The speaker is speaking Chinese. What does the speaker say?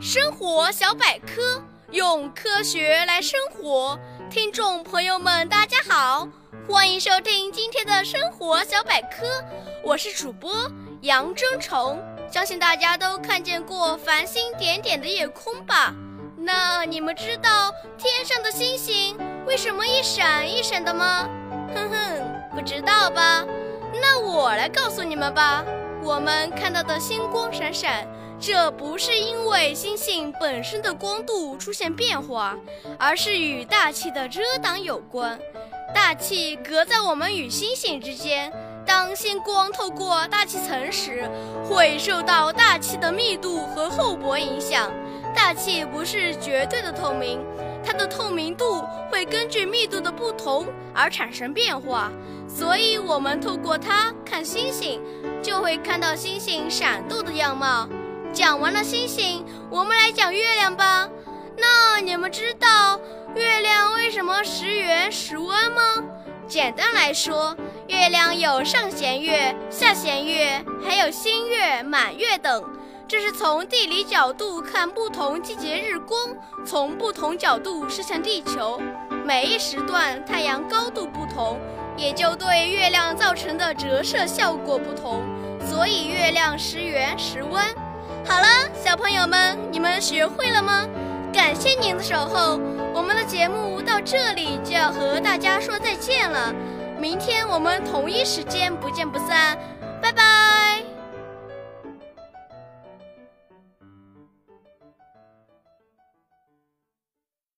生活小百科，用科学来生活。听众朋友们，大家好，欢迎收听今天的生活小百科。我是主播杨真虫。相信大家都看见过繁星点点的夜空吧？那你们知道天上的星星为什么一闪一闪的吗？哼哼，不知道吧？那我来告诉你们吧。我们看到的星光闪闪，这不是因为星星本身的光度出现变化，而是与大气的遮挡有关。大气隔在我们与星星之间，当星光透过大气层时，会受到大气的密度和厚薄影响。大气不是绝对的透明，它的透明度会根据密度的不同而产生变化。所以，我们透过它看星星，就会看到星星闪动的样貌。讲完了星星，我们来讲月亮吧。那你们知道月亮为什么时圆时弯吗？简单来说，月亮有上弦月、下弦月，还有新月、满月等。这是从地理角度看不同季节日光，从不同角度射向地球。每一时段太阳高度不同。也就对月亮造成的折射效果不同，所以月亮时圆时弯。好了，小朋友们，你们学会了吗？感谢您的守候，我们的节目到这里就要和大家说再见了。明天我们同一时间不见不散，拜拜。